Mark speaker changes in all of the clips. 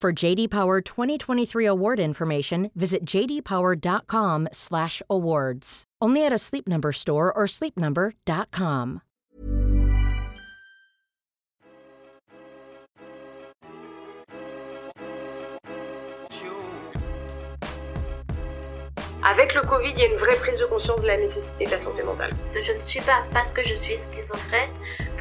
Speaker 1: For JD Power 2023 award information, visit jdpower.com/awards. Only at a Sleep Number store or sleepnumber.com.
Speaker 2: Avec le Covid, il y a une vraie prise de conscience de la nécessité de la santé mentale.
Speaker 3: Je ne suis pas, parce que je suis schizophrène,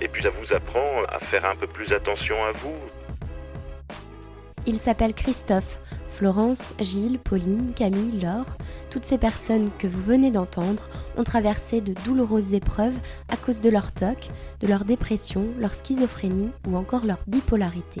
Speaker 4: Et puis ça vous apprend à faire un peu plus attention à vous.
Speaker 5: Il s'appelle Christophe. Florence, Gilles, Pauline, Camille, Laure, toutes ces personnes que vous venez d'entendre ont traversé de douloureuses épreuves à cause de leur TOC, de leur dépression, leur schizophrénie ou encore leur bipolarité.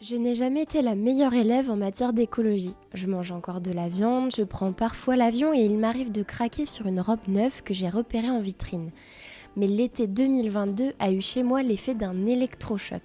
Speaker 5: Je n'ai jamais été la meilleure élève en matière d'écologie. Je mange encore de la viande, je prends parfois l'avion et il m'arrive de craquer sur une robe neuve que j'ai repérée en vitrine. Mais l'été 2022 a eu chez moi l'effet d'un électrochoc.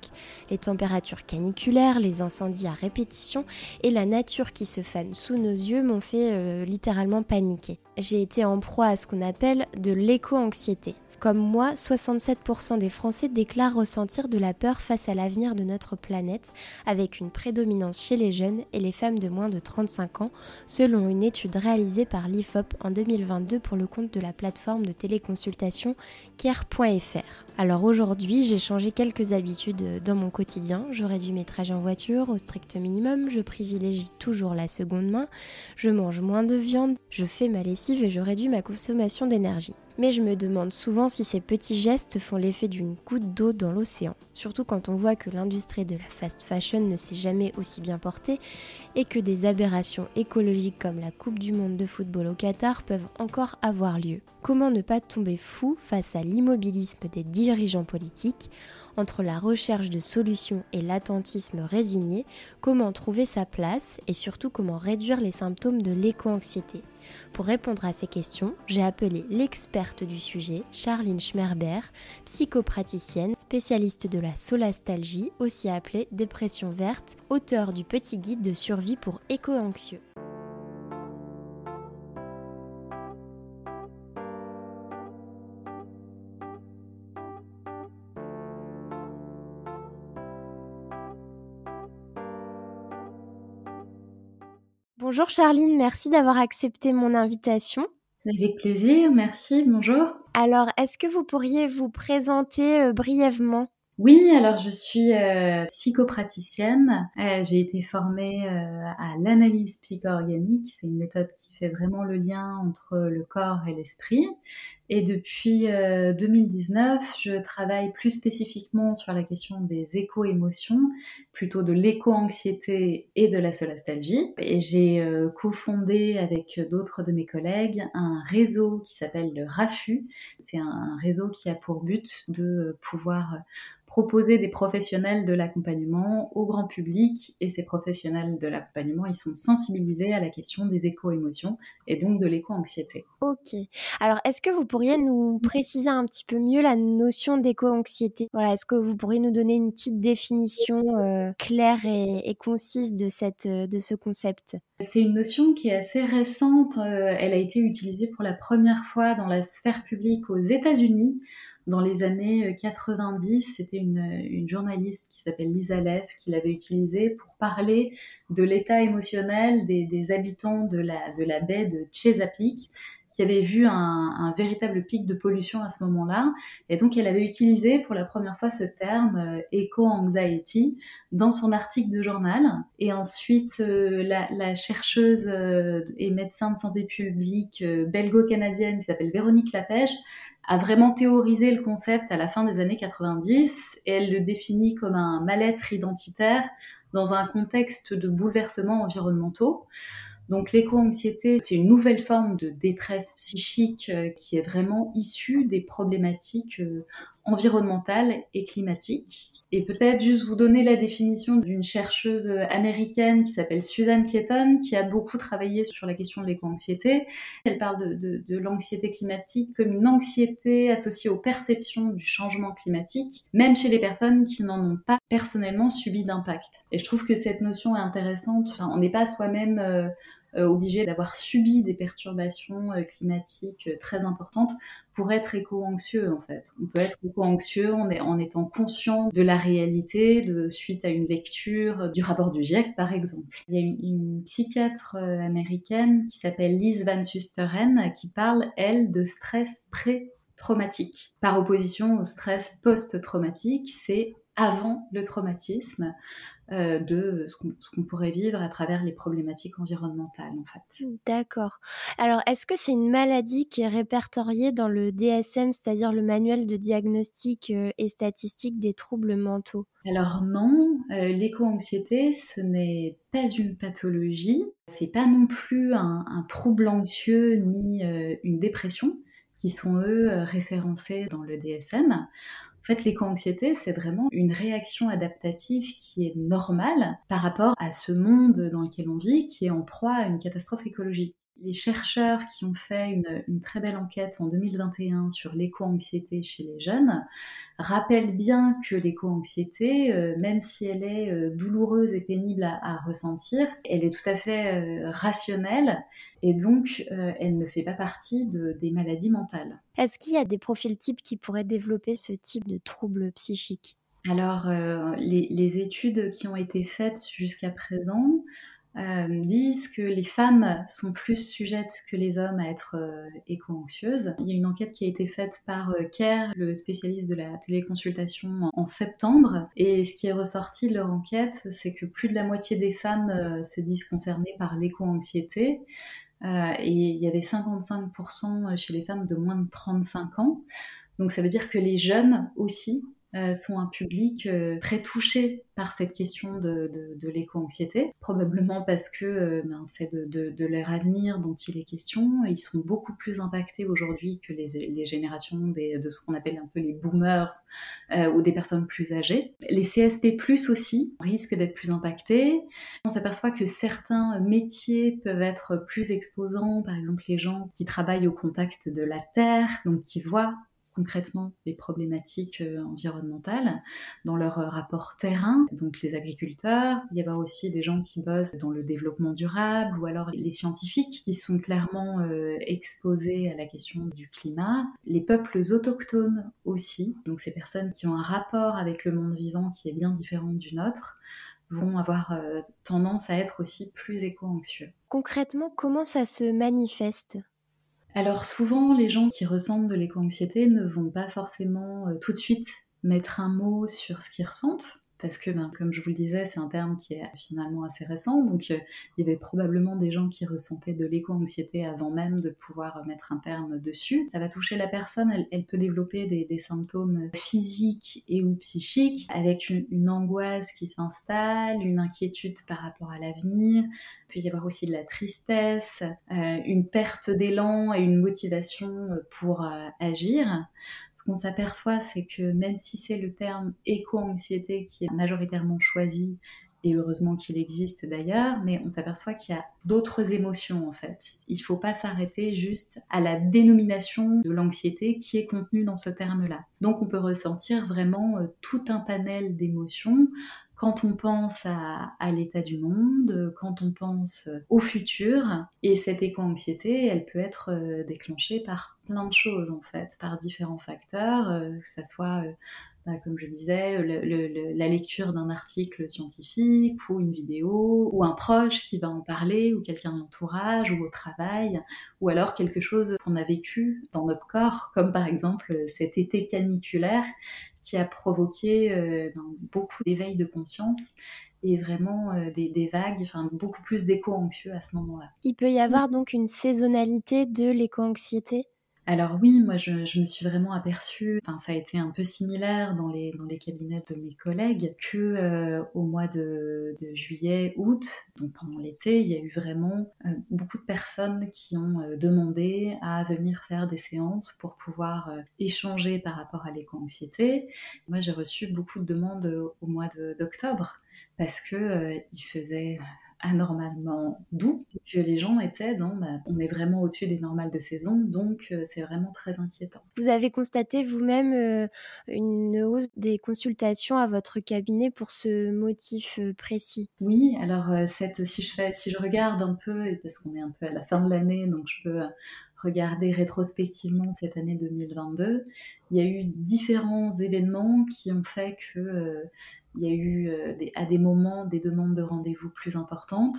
Speaker 5: Les températures caniculaires, les incendies à répétition et la nature qui se fane sous nos yeux m'ont fait euh, littéralement paniquer. J'ai été en proie à ce qu'on appelle de l'éco-anxiété. Comme moi, 67% des Français déclarent ressentir de la peur face à l'avenir de notre planète, avec une prédominance chez les jeunes et les femmes de moins de 35 ans, selon une étude réalisée par l'IFOP en 2022 pour le compte de la plateforme de téléconsultation care.fr. Alors aujourd'hui, j'ai changé quelques habitudes dans mon quotidien. Je réduis mes trajets en voiture au strict minimum, je privilégie toujours la seconde main, je mange moins de viande, je fais ma lessive et je réduis ma consommation d'énergie. Mais je me demande souvent si ces petits gestes font l'effet d'une goutte d'eau dans l'océan, surtout quand on voit que l'industrie de la fast fashion ne s'est jamais aussi bien portée et que des aberrations écologiques comme la Coupe du Monde de football au Qatar peuvent encore avoir lieu. Comment ne pas tomber fou face à l'immobilisme des dirigeants politiques? Entre la recherche de solutions et l'attentisme résigné, comment trouver sa place et surtout comment réduire les symptômes de l'éco-anxiété? Pour répondre à ces questions, j'ai appelé l'experte du sujet, Charline Schmerber, psychopraticienne, spécialiste de la solastalgie, aussi appelée dépression verte, auteure du petit guide de survie pour éco-anxieux. Bonjour Charline, merci d'avoir accepté mon invitation.
Speaker 6: Avec plaisir, merci, bonjour.
Speaker 5: Alors, est-ce que vous pourriez vous présenter euh, brièvement?
Speaker 6: Oui, alors je suis euh, psychopraticienne. Euh, j'ai été formée à l'analyse psycho-organique. C'est une méthode qui fait vraiment le lien entre le corps et l'esprit. Et depuis 2019, euh, je travaille plus spécifiquement sur la question des éco-émotions, plutôt de l'éco-anxiété et de la solastalgie. Et j'ai euh, cofondé avec d'autres de mes collègues un réseau qui s'appelle le RAFU. C'est un réseau qui a pour but de pouvoir proposer des professionnels de l'accompagnement au grand public et ces professionnels de l'accompagnement, ils sont sensibilisés à la question des éco-émotions et donc de l'éco-anxiété.
Speaker 5: Ok. Alors, est-ce que vous pourriez nous préciser un petit peu mieux la notion d'éco-anxiété? Voilà, est-ce que vous pourriez nous donner une petite définition euh, claire et, concise de, cette, de ce concept?
Speaker 6: C'est une notion qui est assez récente. Euh, elle a été utilisée pour la première fois dans la sphère publique aux États-Unis dans les années 90, euh, c'était une, journaliste qui s'appelle Lisa Leff qui l'avait utilisé pour parler de l'état émotionnel des, habitants de la, de la baie de Chesapeake qui avait vu un, véritable pic de pollution à ce moment-là. Et donc, elle avait utilisé pour la première fois ce terme euh, eco-anxiety dans son article de journal. Et ensuite, euh, la, chercheuse et médecin de santé publique belgo-canadienne qui s'appelle Véronique Lapège a vraiment théorisé le concept à la fin des années 90 et elle le définit comme un mal-être identitaire dans un contexte de bouleversements environnementaux. Donc l'éco-anxiété, c'est une nouvelle forme de détresse psychique euh, qui est vraiment issue des problématiques euh, environnementales et climatiques. Et peut-être juste vous donner la définition d'une chercheuse euh, américaine qui s'appelle Suzanne Clayton, qui a beaucoup travaillé sur la question de l'éco-anxiété. Elle parle de, l'anxiété climatique comme une anxiété associée aux perceptions du changement climatique, même chez les personnes qui n'en ont pas personnellement subi d'impact. Et je trouve que cette notion est intéressante. On n'est pas soi-même obligé d'avoir subi des perturbations euh, climatiques euh, très importantes pour être éco-anxieux en fait. On peut être éco-anxieux en, étant conscient de la réalité suite à une lecture du rapport du GIEC par exemple. Il y a une psychiatre américaine qui s'appelle Liz Van Susteren qui parle, elle, de stress pré-traumatique par opposition au stress post-traumatique, c'est avant le traumatisme. Euh, de ce qu'on pourrait vivre à travers les problématiques environnementales en fait.
Speaker 5: D'accord. Alors est-ce que c'est une maladie qui est répertoriée dans le DSM, c'est-à-dire le manuel de diagnostic euh, et statistique des troubles mentaux?
Speaker 6: Alors non, euh, l'éco-anxiété ce n'est pas une pathologie, c'est pas non plus un trouble anxieux ni une dépression qui sont eux référencés dans le DSM. En fait, l'éco-anxiété, c'est vraiment une réaction adaptative qui est normale par rapport à ce monde dans lequel on vit, qui est en proie à une catastrophe écologique. Les chercheurs qui ont fait une, très belle enquête en 2021 sur l'éco-anxiété chez les jeunes rappellent bien que l'éco-anxiété, euh, même si elle est euh, douloureuse et pénible à, ressentir, elle est tout à fait euh, rationnelle et donc elle ne fait pas partie de, des maladies mentales.
Speaker 5: Est-ce qu'il y a des profils types qui pourraient développer ce type de troubles psychiques
Speaker 6: alors, les, études qui ont été faites jusqu'à présent euh, disent que les femmes sont plus sujettes que les hommes à être euh, éco-anxieuses. Il y a une enquête qui a été faite par euh, Kerr, le spécialiste de la téléconsultation, en septembre. Et ce qui est ressorti de leur enquête, c'est que plus de la moitié des femmes se disent concernées par l'éco-anxiété. et il y avait 55% chez les femmes de moins de 35 ans. Donc ça veut dire que les jeunes aussi euh, sont un public euh, très touché par cette question de, l'éco-anxiété, probablement parce que euh, ben, c'est de, leur avenir dont il est question. Ils sont beaucoup plus impactés aujourd'hui que les, générations de ce qu'on appelle un peu les boomers ou des personnes plus âgées. Les CSP+, aussi risquent d'être plus impactés. On s'aperçoit que certains métiers peuvent être plus exposants, par exemple les gens qui travaillent au contact de la terre, donc qui voient concrètement les problématiques euh, environnementales dans leur euh, rapport terrain, donc les agriculteurs. Il y a aussi des gens qui bossent dans le développement durable ou alors les scientifiques qui sont clairement euh, exposés à la question du climat. Les peuples autochtones aussi, donc ces personnes qui ont un rapport avec le monde vivant qui est bien différent du nôtre vont avoir tendance à être aussi plus éco-anxieux.
Speaker 5: Concrètement, comment ça se manifeste?
Speaker 6: Alors souvent, les gens qui ressentent de l'éco-anxiété ne vont pas forcément euh, tout de suite mettre un mot sur ce qu'ils ressentent parce que, ben, comme je vous le disais, c'est un terme qui est finalement assez récent, donc euh, il y avait probablement des gens qui ressentaient de l'éco-anxiété avant même de pouvoir mettre un terme dessus. Ça va toucher la personne, elle, peut développer des, symptômes physiques et ou psychiques, avec une, angoisse qui s'installe, une inquiétude par rapport à l'avenir, il y avoir aussi de la tristesse, euh, une perte d'élan et une motivation euh, pour agir ce qu'on s'aperçoit, c'est que même si c'est le terme éco-anxiété qui est majoritairement choisi, et heureusement qu'il existe d'ailleurs, mais on s'aperçoit qu'il y a d'autres émotions en fait. Il ne faut pas s'arrêter juste à la dénomination de l'anxiété qui est contenue dans ce terme-là. Donc on peut ressentir vraiment euh, tout un panel d'émotions quand on pense à, l'état du monde, quand on pense au futur. Et cette éco-anxiété, elle peut être euh, déclenchée par plein de choses en fait, par différents facteurs, euh, que ce soit euh, comme je disais, la lecture d'un article scientifique ou une vidéo, ou un proche qui va en parler, ou quelqu'un de l'entourage, ou au travail, ou alors quelque chose qu'on a vécu dans notre corps, comme par exemple cet été caniculaire qui a provoqué euh, ben, beaucoup d'éveil de conscience et vraiment euh, des, des, vagues, enfin beaucoup plus d'éco-anxieux à ce moment-là.
Speaker 5: Il peut y avoir donc une saisonnalité de l'éco-anxiété?
Speaker 6: Alors oui, moi je, me suis vraiment aperçue, enfin ça a été un peu similaire dans les, dans les cabinets de mes collègues, que euh, au mois de, juillet, août, donc pendant l'été, il y a eu vraiment euh, beaucoup de personnes qui ont euh, demandé à venir faire des séances pour pouvoir échanger par rapport à l'éco-anxiété. Moi j'ai reçu beaucoup de demandes au mois d'octobre parce que il faisait anormalement doux, que les gens étaient dans bah, on est vraiment au-dessus des normales de saison, donc euh, c'est vraiment très inquiétant.
Speaker 5: Vous avez constaté vous-même euh, une hausse des consultations à votre cabinet pour ce motif euh, précis?
Speaker 6: Oui, alors cette, si, je fais, si je regarde un peu, parce qu'on est un peu à la fin de l'année, donc je peux regarder rétrospectivement cette année 2022, il y a eu différents événements qui ont fait que il y a eu euh, à des moments des demandes de rendez-vous plus importantes.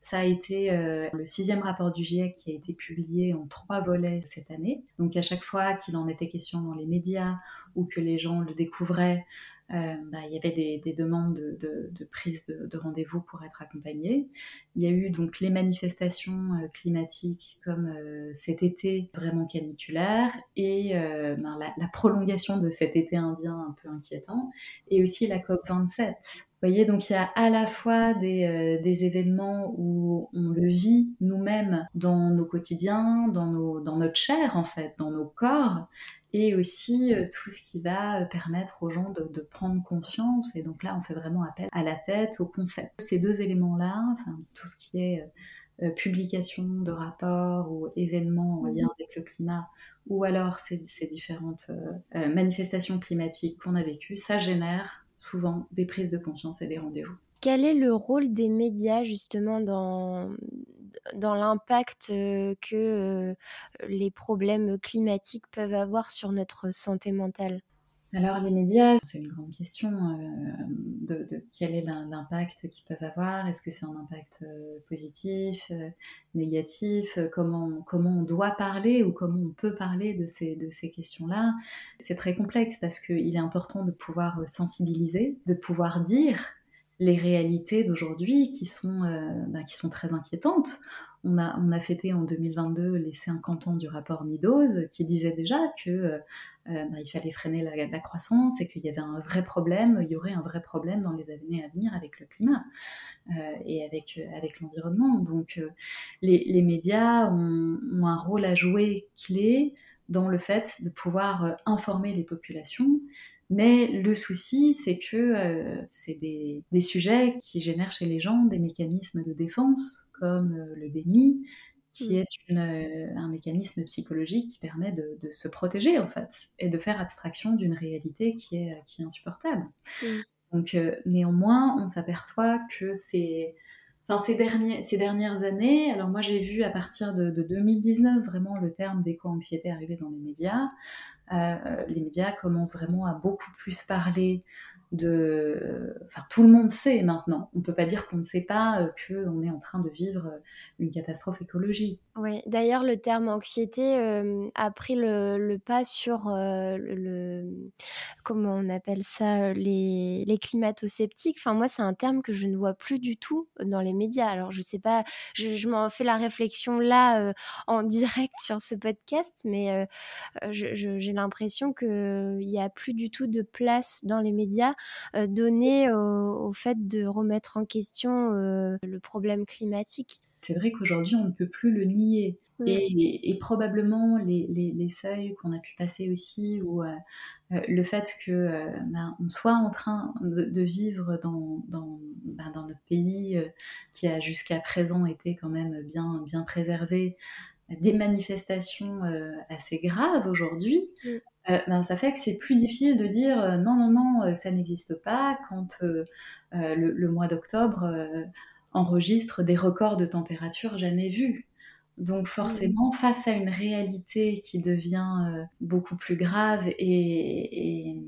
Speaker 6: Ça a été euh, le sixième rapport du GIEC qui a été publié en trois volets cette année. Donc à chaque fois qu'il en était question dans les médias ou que les gens le découvraient, euh, bah, il y avait des, demandes de, prise de, rendez-vous pour être accompagnés. Il y a eu donc les manifestations euh, climatiques comme euh, cet été vraiment caniculaire et ben, la, prolongation de cet été indien un peu inquiétant et aussi la COP 27. Vous voyez, donc il y a à la fois des, des événements où on le vit nous-mêmes dans nos quotidiens, dans, nos, dans notre chair en fait, dans nos corps, et aussi euh, tout ce qui va euh, permettre aux gens de, prendre conscience. Et donc là, on fait vraiment appel à la tête, au concept. Ces deux éléments-là, enfin, tout ce qui est euh, publication de rapports ou événements en lien avec le climat, ou alors ces, ces différentes manifestations climatiques qu'on a vécues, ça génère souvent des prises de conscience et des rendez-vous.
Speaker 5: Quel est le rôle des médias justement dans, l'impact que les problèmes climatiques peuvent avoir sur notre santé mentale?
Speaker 6: Alors les médias, c'est une grande question de, quel est l'impact qu'ils peuvent avoir. Est-ce que c'est un impact positif, négatif? Comment, comment on doit parler ou comment on peut parler de ces, de ces questions-là? C'est très complexe parce qu'il est important de pouvoir sensibiliser, de pouvoir dire les réalités d'aujourd'hui qui, sont, euh, bah, qui sont très inquiétantes. On a, on fêté en 2022 les 50 ans du rapport Meadows qui disait déjà que bah, il fallait freiner la, croissance et qu'il y avait un vrai problème, il y aurait un vrai problème dans les années à venir avec le climat et avec, l'environnement. Donc les, les, médias ont, ont, un rôle à jouer clé dans le fait de pouvoir informer les populations mais le souci, c'est que euh, c'est des, sujets qui génèrent chez les gens des mécanismes de défense, comme euh, le déni, qui mm. est euh, un mécanisme psychologique qui permet de, se protéger, en fait, et de faire abstraction d'une réalité qui est, qui est insupportable. Mm. Donc, néanmoins, on s'aperçoit que c'est... Enfin, ces, derniers, ces dernières années, alors moi j'ai vu à partir de, de 2019 vraiment le terme d'éco-anxiété arriver dans les médias. Euh, les médias commencent vraiment à beaucoup plus parler de... Enfin, tout le monde sait maintenant. On ne peut pas dire qu'on ne sait pas euh, qu'on est en train de vivre euh, une catastrophe écologique.
Speaker 5: Oui, d'ailleurs, le terme anxiété a pris le, pas sur le, Comment on appelle ça Les, les climato-sceptiques. Enfin, moi, c'est un terme que je ne vois plus du tout dans les médias. Alors, je sais pas, je, m'en fais la réflexion là, en direct sur ce podcast, mais j'ai l'impression qu'il n'y a plus du tout de place dans les médias euh, donné au, fait de remettre en question le problème climatique.
Speaker 6: C'est vrai qu'aujourd'hui, on ne peut plus le nier. Et, probablement les, les, seuils qu'on a pu passer aussi, ou euh, le fait que ben, on soit en train de, vivre dans, dans, ben, dans, notre pays qui a jusqu'à présent été quand même bien, bien préservé, des manifestations assez graves aujourd'hui, euh, ben, ça fait que c'est plus difficile de dire euh, non, non, non, euh, ça n'existe pas quand le, mois d'octobre enregistre des records de température jamais vus. Donc forcément, face à une réalité qui devient beaucoup plus grave et, et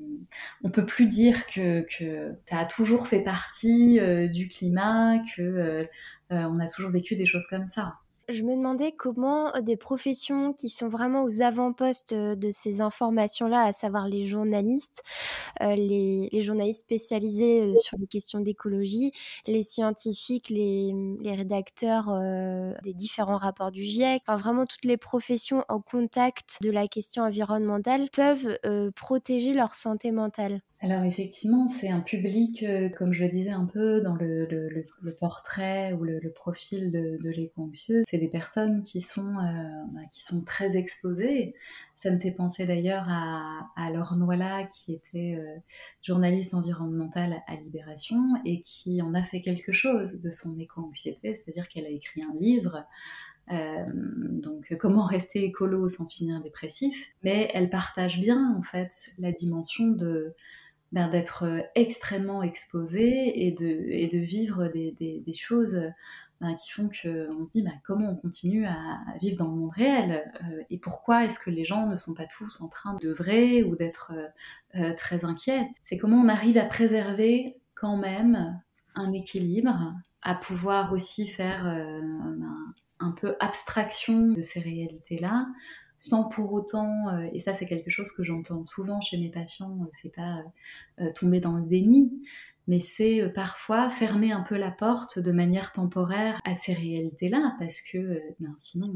Speaker 6: on peut plus dire que, que, ça a toujours fait partie du climat, que on a toujours vécu des choses comme ça.
Speaker 5: Je me demandais comment euh, des professions qui sont vraiment aux avant-postes euh, de ces informations-là, à savoir les journalistes, euh, les, journalistes spécialisés sur les questions d'écologie, les scientifiques, les, rédacteurs des différents rapports du GIEC, enfin vraiment toutes les professions en contact de la question environnementale peuvent protéger leur santé mentale.
Speaker 6: Alors effectivement, c'est un public, euh, comme je le disais un peu dans le, portrait ou le, profil de, l'éco-anxieux, c'est des personnes qui sont, euh, bah, qui sont très exposées. Ça me fait penser d'ailleurs à, à Laure qui était euh, journaliste environnementale à Libération et qui en a fait quelque chose de son éco-anxiété, c'est-à-dire qu'elle a écrit un livre donc comment rester écolo sans finir dépressif, mais elle partage bien en fait la dimension de ben, d'être euh, extrêmement exposé et de, vivre des, choses ben, qui font qu'on se dit ben, comment on continue à, vivre dans le monde réel euh, et pourquoi est-ce que les gens ne sont pas tous en train de vrai ou d'être euh, très inquiets. C'est comment on arrive à préserver quand même un équilibre, à pouvoir aussi faire un peu abstraction de ces réalités-là, sans pour autant, euh, et ça c'est quelque chose que j'entends souvent chez mes patients, euh, c'est pas euh, tomber dans le déni, mais c'est parfois fermer un peu la porte de manière temporaire à ces réalités-là, parce que ben, sinon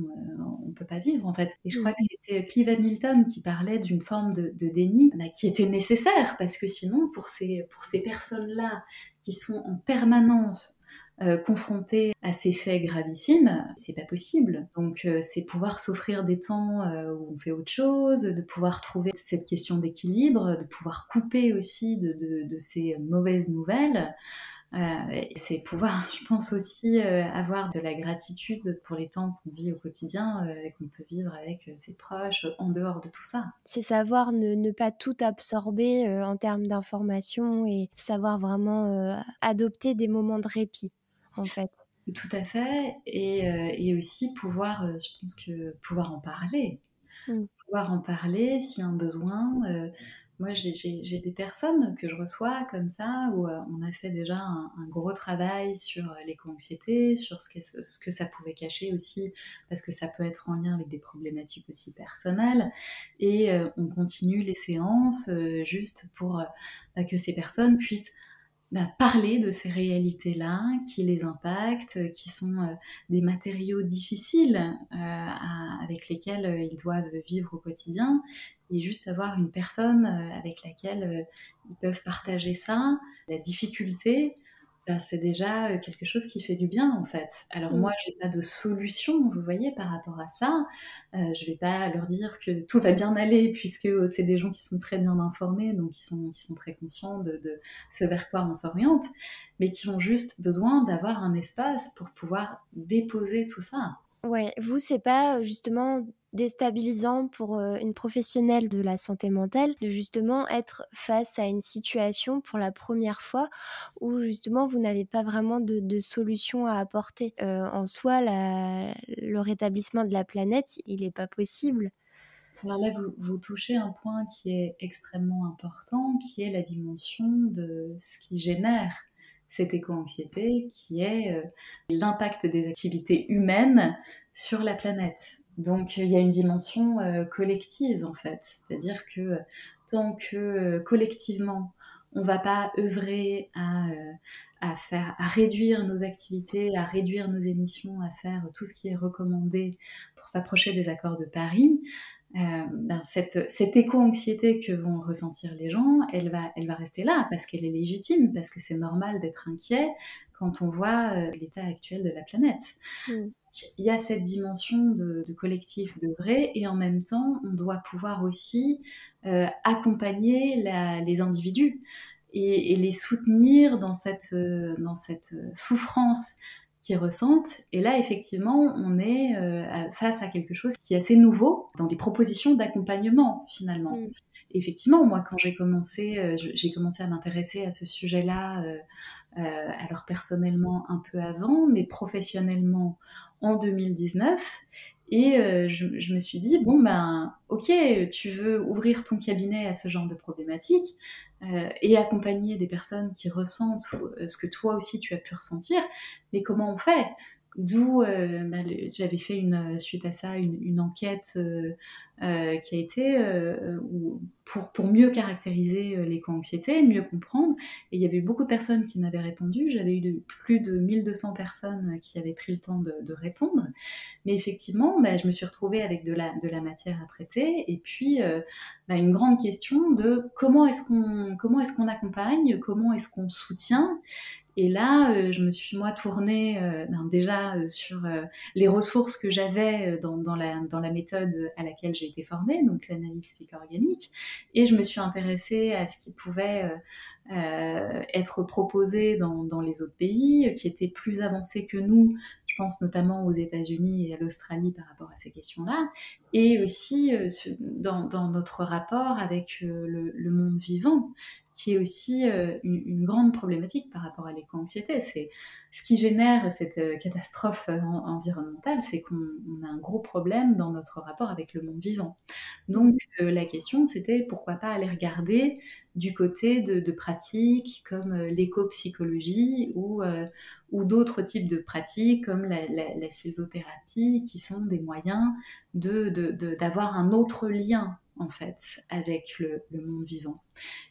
Speaker 6: on peut pas vivre en fait. Et je crois que c'était Clive Hamilton qui parlait d'une forme de, déni bah, qui était nécessaire, parce que sinon pour ces, pour ces personnes-là qui sont en permanence euh, confronté à ces faits gravissimes, c'est pas possible. Donc euh, c'est pouvoir s'offrir des temps euh, où on fait autre chose, de pouvoir trouver cette question d'équilibre, de pouvoir couper aussi de, ces mauvaises nouvelles. c'est pouvoir, je pense aussi, avoir de la gratitude pour les temps qu'on vit au quotidien et qu'on peut vivre avec ses proches en dehors de tout ça.
Speaker 5: C'est savoir ne, ne, pas tout absorber en termes d'information et savoir vraiment adopter des moments de répit en fait.
Speaker 6: Tout à fait. Et, euh, aussi pouvoir, euh, je pense que pouvoir en parler. Mm. Pouvoir en parler s'il y a un besoin. Euh, moi, j'ai des personnes que je reçois comme ça, où on a fait déjà un, gros travail sur l'éco-anxiété, sur ce que, ce que, ça pouvait cacher aussi, parce que ça peut être en lien avec des problématiques aussi personnelles. Et on continue les séances juste pour bah, que ces personnes puissent bah, parler de ces réalités-là qui les impactent, qui sont des matériaux difficiles avec lesquels ils doivent vivre au quotidien, et juste avoir une personne avec laquelle ils peuvent partager ça, la difficulté, bah, c'est déjà quelque chose qui fait du bien en fait. Alors moi, je n'ai pas de solution, vous voyez, par rapport à ça. Je je vais pas leur dire que tout va bien aller puisque c'est des gens qui sont très bien informés, donc qui sont, qui sont très conscients de, de ce vers quoi on s'oriente, mais qui ont juste besoin d'avoir un espace pour pouvoir déposer tout ça.
Speaker 5: Ouais, vous, c'est pas justement déstabilisant pour une professionnelle de la santé mentale de justement être face à une situation pour la première fois où justement vous n'avez pas vraiment de, solution à apporter. en soi, le rétablissement de la planète, il n'est pas possible.
Speaker 6: Alors là, vous, vous, touchez un point qui est extrêmement important, qui est la dimension de ce qui génère cette éco-anxiété, qui est l'impact des activités humaines sur la planète. Donc il y a une dimension euh, collective en fait, c'est-à-dire que euh, tant que euh, collectivement on va pas œuvrer à, faire, à réduire nos activités, à réduire nos émissions, à faire tout ce qui est recommandé pour s'approcher des accords de Paris, ben cette, cette éco-anxiété que vont ressentir les gens, elle va, elle va rester là parce qu'elle est légitime, parce que c'est normal d'être inquiet quand on voit euh, l'état actuel de la planète. Mm. Il y a cette dimension de, collectif, de vrai, et en même temps, on doit pouvoir aussi euh, accompagner les individus et, les soutenir dans cette, euh, dans cette souffrance ressentent. Et là, effectivement, on est face à quelque chose qui est assez nouveau dans les propositions d'accompagnement, finalement. Mm. Effectivement, moi, quand j'ai commencé, j'ai commencé à m'intéresser à ce sujet-là euh, alors personnellement un peu avant, mais professionnellement en 2019. Et euh, je, me suis dit, bon ben ok, tu veux ouvrir ton cabinet à ce genre de problématiques euh, et accompagner des personnes qui ressentent ce que toi aussi tu as pu ressentir, mais comment on fait? D'où bah, j'avais fait une, suite à ça une, enquête qui a été pour, pour mieux caractériser l'éco-anxiété, mieux comprendre. Et il y avait eu beaucoup de personnes qui m'avaient répondu. J'avais eu plus de 1200 personnes qui avaient pris le temps de, répondre. Mais effectivement, bah, je me suis retrouvée avec de la, de la matière à traiter. Et puis, bah, une grande question de comment est-ce qu'on comment est-ce qu'on accompagne, comment est-ce qu'on soutient et là, euh, je me suis moi tournée euh, ben, déjà euh, sur les ressources que j'avais dans, la, dans la méthode à laquelle j'ai été formée, donc l'analyse physique-organique, et je me suis intéressée à ce qui pouvait être proposé dans, dans, les autres pays, qui étaient plus avancés que nous. Je pense notamment aux États-Unis et à l'Australie par rapport à ces questions-là, et aussi dans, dans, notre rapport avec le monde vivant qui est aussi euh, une, grande problématique par rapport à l'éco-anxiété. C'est ce qui génère cette euh, catastrophe euh, environnementale, c'est qu'on a un gros problème dans notre rapport avec le monde vivant. Donc la question, c'était pourquoi pas aller regarder du côté de, pratiques comme l'éco-psychologie ou, ou d'autres types de pratiques comme la, la, qui sont des moyens d'avoir de, de, un autre lien en fait avec le, monde vivant.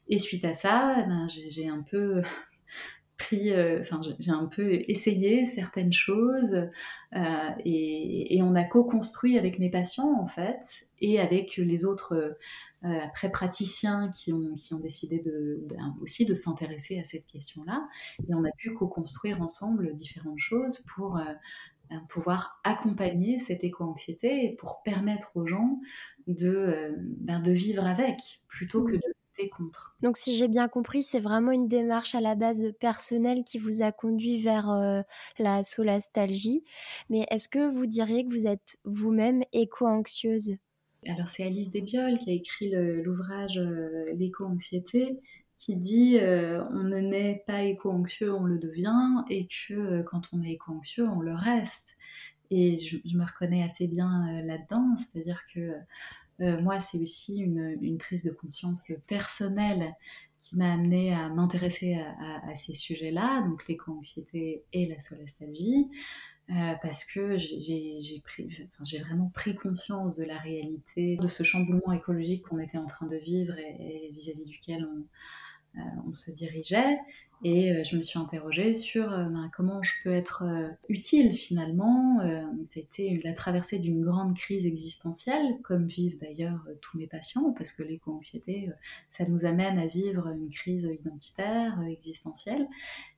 Speaker 6: Et suite à ça, eh ben, j'ai un peu pris, euh, enfin j'ai un peu essayé certaines choses euh, et, on a co-construit avec mes patients en fait et avec les autres euh, praticiens qui ont, décidé aussi de s'intéresser à cette question-là et on a pu co-construire ensemble différentes choses pour pouvoir accompagner cette éco-anxiété et pour permettre aux gens de, euh, ben, de vivre avec plutôt que mmh. de lutter contre.
Speaker 5: Donc si j'ai bien compris, c'est vraiment une démarche à la base personnelle qui vous a conduit vers euh, la solastalgie. Mais est-ce que vous diriez que vous êtes vous-même éco-anxieuse?
Speaker 6: Alors c'est Alice Desbioles qui a écrit l'ouvrage euh, L'éco-anxiété qui dit on ne naît pas éco-anxieux, on le devient, et que quand on est éco-anxieux, on le reste. Et je, me reconnais assez bien euh, là-dedans, c'est-à-dire que euh, moi, c'est aussi une, prise de conscience personnelle qui m'a amené à m'intéresser à, ces sujets-là, donc l'éco-anxiété et la solastalgie, euh, parce que j'ai vraiment pris conscience de la réalité, de ce chamboulement écologique qu'on était en train de vivre et vis-à-vis duquel on, on se dirigeait. Et euh, je me suis interrogée sur euh, ben, comment je peux être euh, utile finalement. C'était la traversée d'une grande crise existentielle, comme vivent d'ailleurs tous mes patients, parce que l'éco-anxiété, ça nous amène à vivre une crise identitaire, existentielle.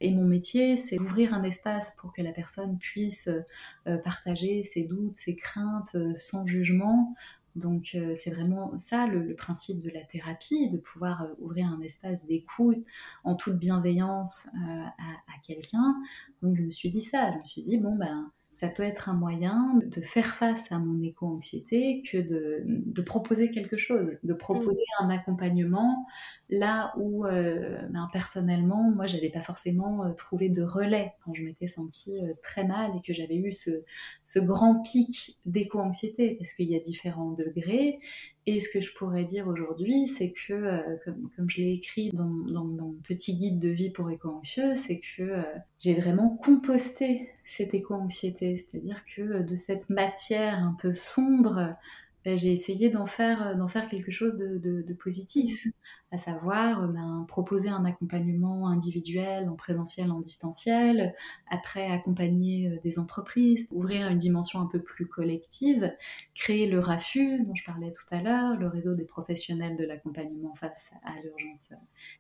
Speaker 6: Et mon métier, c'est d'ouvrir un espace pour que la personne puisse partager ses doutes, ses craintes sans jugement, donc euh, c'est vraiment ça le, principe de la thérapie, de pouvoir euh, ouvrir un espace d'écoute en toute bienveillance euh, à, quelqu'un. Donc je me suis dit ça, je me suis dit bon ben ça peut être un moyen de faire face à mon éco-anxiété que de, proposer quelque chose, de proposer mm. un accompagnement là où euh, ben, personnellement, moi, j'avais pas forcément euh, trouvé de relais quand je m'étais sentie euh, très mal et que j'avais eu ce, ce grand pic d'éco-anxiété, parce qu'il y a différents degrés. Et ce que je pourrais dire aujourd'hui, c'est que, comme, comme, je l'ai écrit dans, dans, mon petit guide de vie pour éco-anxieux, c'est que j'ai vraiment composté cette éco-anxiété, c'est-à-dire que de cette matière un peu sombre, ben, j'ai essayé d'en faire, d'en faire quelque chose de, positif. À savoir euh, ben, proposer un accompagnement individuel en présentiel, en distanciel, après accompagner euh, des entreprises, ouvrir une dimension un peu plus collective, créer le RAFU dont je parlais tout à l'heure, le réseau des professionnels de l'accompagnement face à l'urgence euh,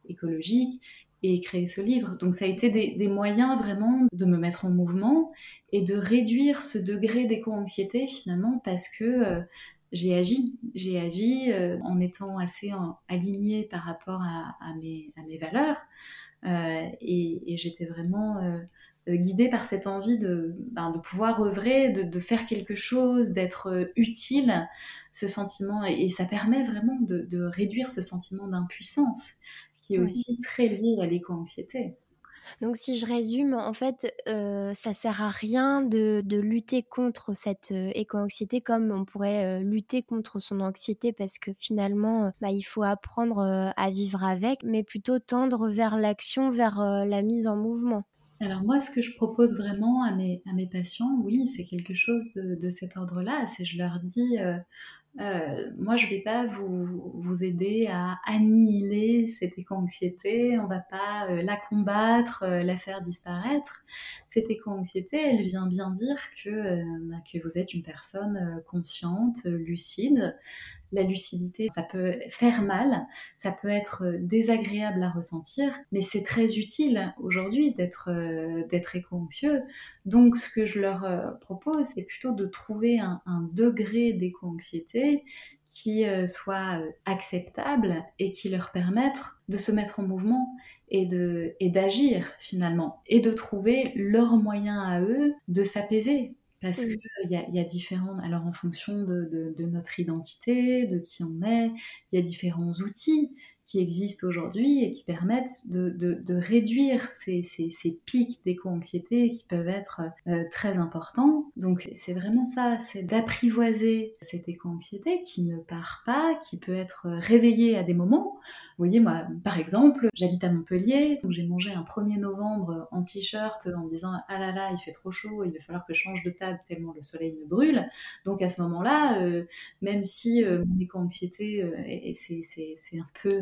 Speaker 6: écologique, et créer ce livre. Donc ça a été des, des, moyens vraiment de me mettre en mouvement et de réduire ce degré d'éco-anxiété finalement parce que j'ai agi. J'ai agi euh, en étant assez alignée par rapport à, mes, à mes, valeurs. Euh, et, j'étais vraiment euh, guidée par cette envie de, ben, de pouvoir œuvrer, de, de, faire quelque chose, d'être utile, ce sentiment. Et, ça permet vraiment de, de réduire ce sentiment d'impuissance qui est aussi très lié à l'éco-anxiété.
Speaker 5: Donc si je résume, en fait, euh, ça sert à rien de, lutter contre cette euh, éco-anxiété comme on pourrait euh, lutter contre son anxiété parce que finalement, bah, il faut apprendre à vivre avec, mais plutôt tendre vers l'action, vers la mise en mouvement.
Speaker 6: Alors moi, ce que je propose vraiment à mes, à mes patients, oui, c'est quelque chose de, de cet ordre-là. C'est je leur dis, euh, moi, je ne vais pas vous, vous, aider à annihiler cette éco-anxiété, on ne va pas euh, la combattre, euh, la faire disparaître. Cette éco-anxiété, elle vient bien dire que, bah, que vous êtes une personne consciente, lucide, la lucidité, ça peut faire mal, ça peut être euh, désagréable à ressentir, mais c'est très utile aujourd'hui d'être euh, éco-anxieux. Donc ce que je leur euh, propose, c'est plutôt de trouver un, degré d'éco-anxiété qui soit acceptable et qui leur permette de se mettre en mouvement et et d'agir finalement et de trouver leurs moyens à eux de s'apaiser parce qu'il y, a, y a différents, alors en fonction de, de, notre identité, de qui on est, il y a différents outils qui existent aujourd'hui et qui permettent de, de, réduire ces, ces, ces pics d'éco-anxiété qui peuvent être euh, très importants. Donc c'est vraiment ça, c'est d'apprivoiser cette éco-anxiété qui ne part pas, qui peut être réveillée à des moments. Vous voyez, moi, par exemple, j'habite à Montpellier, donc j'ai mangé un 1er novembre en t-shirt en me disant ah là là, il fait trop chaud, il va falloir que je change de table tellement le soleil me brûle. Donc à ce moment-là, euh, même si euh, mon éco-anxiété c'est un peu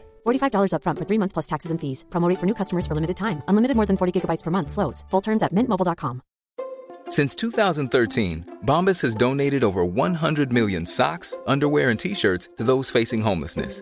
Speaker 7: $45 upfront for three months plus taxes and fees. Promote for new customers for limited time. Unlimited more than 40 gigabytes per month. Slows. Full terms at mintmobile.com.
Speaker 8: Since 2013, Bombas has donated over 100 million socks, underwear, and T-shirts to those facing homelessness.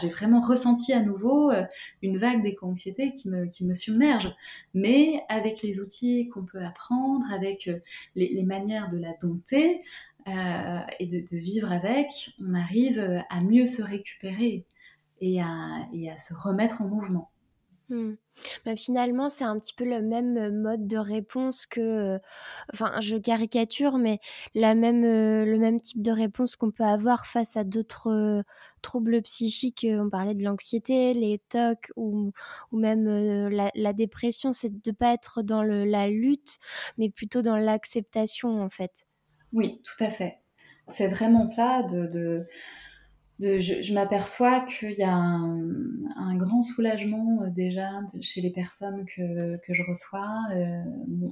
Speaker 6: J'ai vraiment ressenti à nouveau une vague d'éco-anxiété qui me, submerge. Mais avec les outils qu'on peut apprendre, avec les, manières de la dompter et de, vivre avec, on arrive à mieux se récupérer et à, se remettre en mouvement.
Speaker 5: Mmh. Bah, finalement, c'est un petit peu le même mode de réponse que, enfin, je caricature, mais le même type de réponse qu'on peut avoir face à d'autres troubles psychiques. On parlait de l'anxiété, les TOC ou, ou même la, dépression, c'est de ne pas être dans la lutte, mais plutôt dans l'acceptation, en fait.
Speaker 6: Oui, tout à fait. C'est vraiment ça, de je, m'aperçois qu'il y a un, grand soulagement euh, déjà chez les personnes que, je reçois. Euh,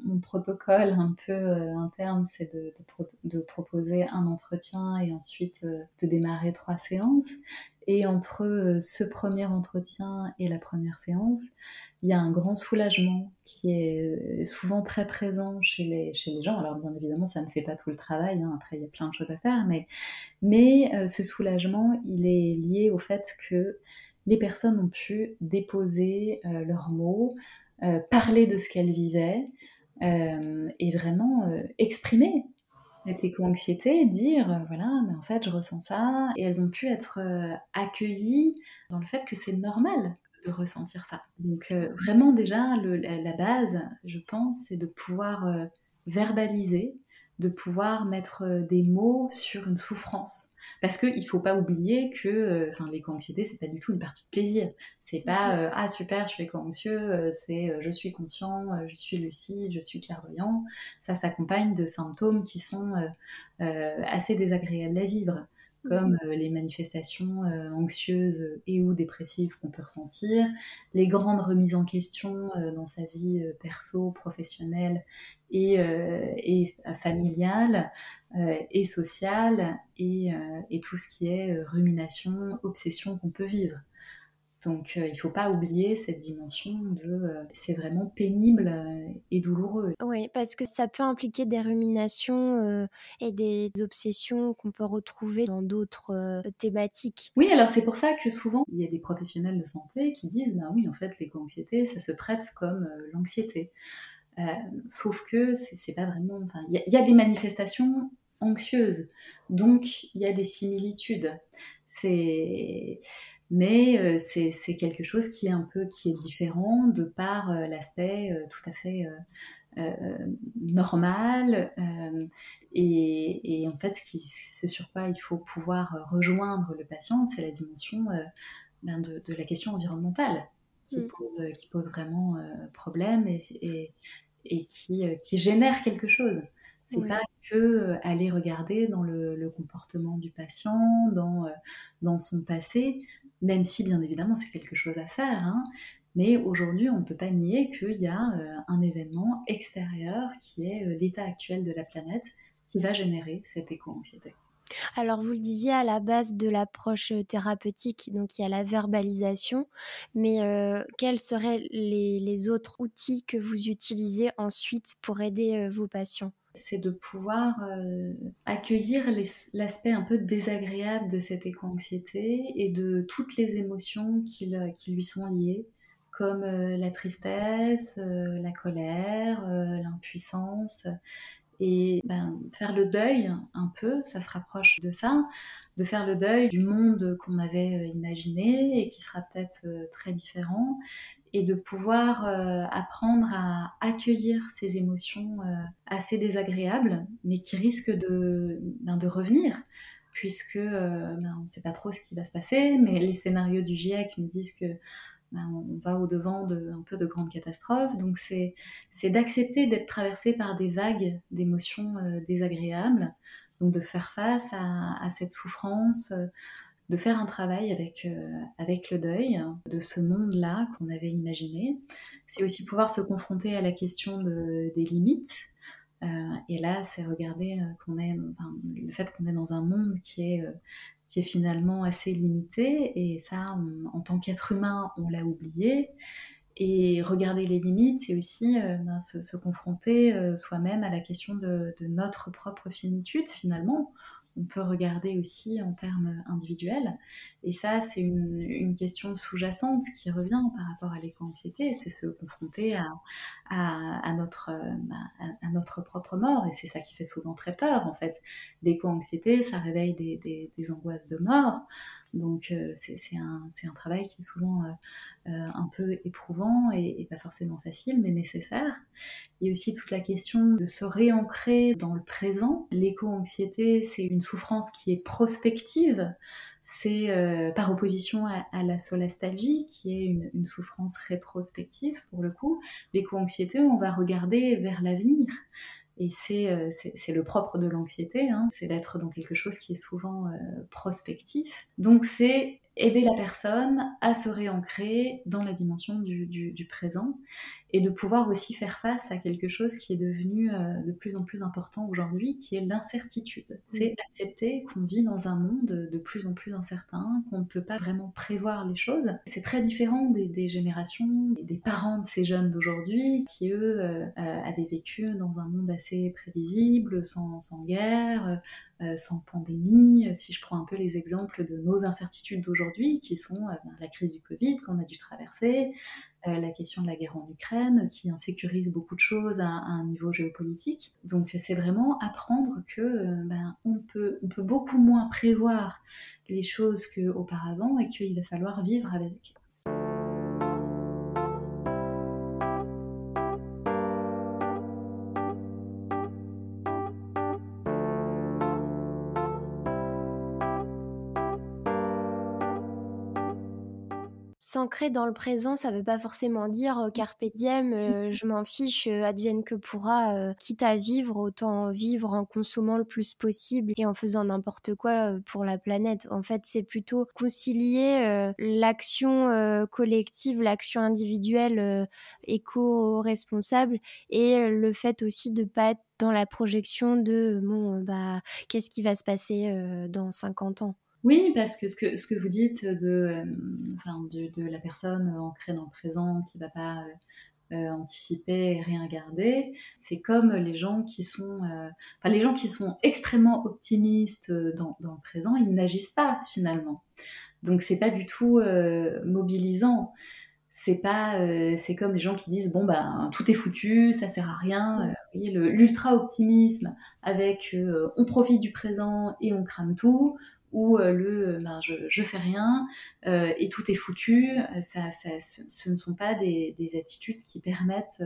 Speaker 6: mon, protocole un peu euh, interne, c'est de, proposer un entretien et ensuite de démarrer trois séances. Et entre euh, ce premier entretien et la première séance, il y a un grand soulagement qui est euh, souvent très présent chez les, chez les gens. Alors bien évidemment, ça ne fait pas tout le travail, hein. après il y a plein de choses à faire, mais, mais euh, ce soulagement, il est lié au fait que les personnes ont pu déposer leurs mots, parler de ce qu'elles vivaient et vraiment exprimer cette éco-anxiété, dire euh, voilà, mais en fait je ressens ça, et elles ont pu être euh, accueillies dans le fait que c'est normal de ressentir ça. Donc euh, vraiment déjà la, base, je pense, c'est de pouvoir verbaliser, de pouvoir mettre des mots sur une souffrance. Parce qu'il ne faut pas oublier que euh, enfin, l'éco-anxiété, c'est pas du tout une partie de plaisir. C'est pas euh, ah super, je suis éco-anxieux, euh, c'est je suis conscient, je suis lucide, je suis clairvoyant. Ça s'accompagne de symptômes qui sont assez désagréables à vivre comme les manifestations anxieuses et ou dépressives qu'on peut ressentir, les grandes remises en question dans sa vie perso, professionnelle et, et familiale, euh, et sociale et, euh, et, tout ce qui est euh, rumination, obsession qu'on peut vivre. Donc il ne faut pas oublier cette dimension de c'est vraiment pénible et douloureux.
Speaker 5: Oui, parce que ça peut impliquer des ruminations et des obsessions qu'on peut retrouver dans d'autres thématiques.
Speaker 6: Oui, alors c'est pour ça que souvent il y a des professionnels de santé qui disent bah oui, en fait l'éco-anxiété, ça se traite comme l'anxiété. Euh, sauf que c'est pas vraiment. Il y, a des manifestations anxieuses, donc il y a des similitudes. Mais euh, c'est quelque chose qui est un peu qui est différent de par euh, l'aspect tout à fait normal et, en fait ce, qui, ce sur quoi il faut pouvoir rejoindre le patient c'est la dimension ben, de, la question environnementale qui, mm. pose, qui pose vraiment problème et, et qui, euh, qui génère quelque chose. C'est pas que euh, aller regarder dans le, comportement du patient, dans, euh, dans son passé, même si bien évidemment c'est quelque chose à faire. Hein. mais aujourd'hui, on ne peut pas nier qu'il y a un événement extérieur qui est l'état actuel de la planète qui va générer cette éco-anxiété.
Speaker 5: Alors vous le disiez à la base de l'approche thérapeutique, donc il y a la verbalisation, mais quels seraient les, autres outils que vous utilisez ensuite pour aider vos patients?
Speaker 6: C'est de pouvoir accueillir l'aspect un peu désagréable de cette éco-anxiété et de toutes les émotions qui, qui lui sont liées, comme la tristesse, la colère, l'impuissance, et ben, faire le deuil un peu, ça se rapproche de ça, de faire le deuil du monde qu'on avait euh, imaginé et qui sera peut-être euh, très différent, et de pouvoir euh, apprendre à accueillir ces émotions assez désagréables, mais qui risquent de, ben, revenir, puisque ben, on ne sait pas trop ce qui va se passer, mais les scénarios du GIEC nous disent que ben, on va au-devant de, un peu de grandes catastrophes. Donc c'est, d'accepter d'être traversé par des vagues d'émotions euh, désagréables, donc de faire face à, cette souffrance, euh, de faire un travail avec, euh, avec le deuil de ce monde-là qu'on avait imaginé. C'est aussi pouvoir se confronter à la question des limites. et là, c'est regarder qu'on est, le fait qu'on est dans un monde qui est qui est finalement assez limité. Et ça, en tant qu'être humain, on l'a oublié. Et regarder les limites, c'est aussi euh, ben, se, confronter euh, soi-même à la question de, notre propre finitude, finalement. On peut regarder aussi en termes individuels. Et ça, c'est une, question sous-jacente qui revient par rapport à l'éco-anxiété, c'est se confronter à, à, notre, propre mort. Et c'est ça qui fait souvent très peur, en fait. L'éco-anxiété, ça réveille des, angoisses de mort. Donc euh, c'est un, un, travail qui est souvent euh, euh, un peu éprouvant et, pas forcément facile, mais nécessaire. Il y a aussi toute la question de se réancrer dans le présent. L'éco-anxiété, c'est une souffrance qui est prospective c'est par opposition à, la solastalgie, qui est une, souffrance rétrospective pour le coup. L'éco-anxiété, on va regarder vers l'avenir. Et c'est euh, le propre de l'anxiété, hein. c'est d'être dans quelque chose qui est souvent euh, prospectif. Donc c'est aider la personne à se réancrer dans la dimension du, présent et de pouvoir aussi faire face à quelque chose qui est devenu euh, de plus en plus important aujourd'hui, qui est l'incertitude. C'est accepter qu'on vit dans un monde de plus en plus incertain, qu'on ne peut pas vraiment prévoir les choses. C'est très différent des, générations, des parents de ces jeunes d'aujourd'hui, qui eux euh, euh, avaient vécu dans un monde assez prévisible, sans, sans guerre, sans pandémie, euh, si je prends un peu les exemples de nos incertitudes d'aujourd'hui, qui sont euh, ben, la crise du Covid qu'on a dû traverser, la question de la guerre en Ukraine, qui insécurise beaucoup de choses à, un niveau géopolitique. Donc c'est vraiment apprendre que ben, on, peut, peut beaucoup moins prévoir les choses qu'auparavant et qu'il va falloir vivre avec.
Speaker 5: S'ancrer dans le présent, ça veut pas forcément dire euh, carpe diem, euh, je m'en fiche, euh, advienne que pourra, quitte à vivre, autant vivre en consommant le plus possible et en faisant n'importe quoi pour la planète. En fait, c'est plutôt concilier l'action collective, l'action individuelle éco-responsable et le fait aussi de pas être dans la projection de bon bah qu'est-ce qui va se passer dans 50 ans.
Speaker 6: Oui, parce que ce que, ce que vous dites de, euh, enfin, de, la personne ancrée dans le présent qui ne va pas euh, euh, anticiper et rien garder, c'est comme les gens qui sont, les gens qui sont extrêmement optimistes dans, dans le présent, ils n'agissent pas finalement. Donc c'est pas du tout mobilisant. C'est pas, c'est comme les gens qui disent bon ben tout est foutu, ça sert à rien. vous voyez l'ultra optimisme avec on profite du présent et on crame tout ou euh, le euh, ben, je, je, fais rien euh, et tout est foutu, ça, ça, ce, ne sont pas des, des attitudes qui permettent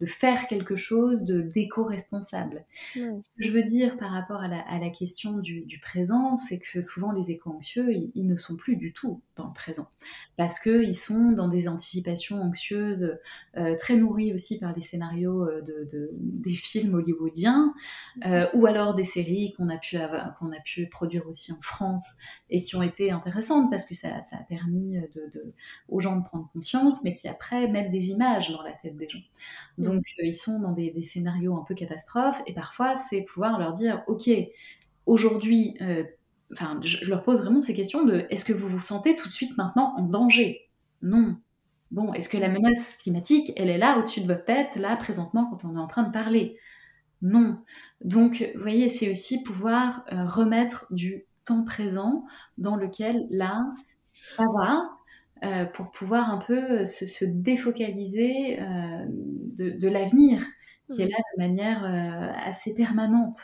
Speaker 6: de faire quelque chose de d'éco-responsable. Ce que je veux dire par rapport à la, à la question du, du présent, c'est que souvent les éco-anxieux, ils, ne sont plus du tout dans le présent. Parce qu'ils sont dans des anticipations anxieuses très nourries aussi par les scénarios de, de des films hollywoodiens ou alors des séries qu'on a, pu a pu produire aussi en France et qui ont été intéressantes parce que ça, a permis de, aux gens de prendre conscience, mais qui après mettent des images dans la tête des gens. Donc euh, ils sont dans des, scénarios un peu catastrophes et parfois c'est pouvoir leur dire ok, aujourd'hui, euh, enfin je, leur pose vraiment ces questions de est-ce que vous vous sentez tout de suite maintenant en danger? Non. Bon, est-ce que la menace climatique, elle est là au-dessus de votre tête, là présentement quand on est en train de parler? Non. Donc, vous voyez, c'est aussi pouvoir euh, remettre du présent dans lequel là, ça va, euh, pour pouvoir un peu se, défocaliser euh, de, l'avenir qui est mmh. là de manière euh, assez permanente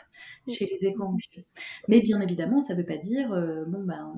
Speaker 6: mmh. chez les éco-anxieux. Mais bien évidemment, ça ne veut pas dire, bon, ben,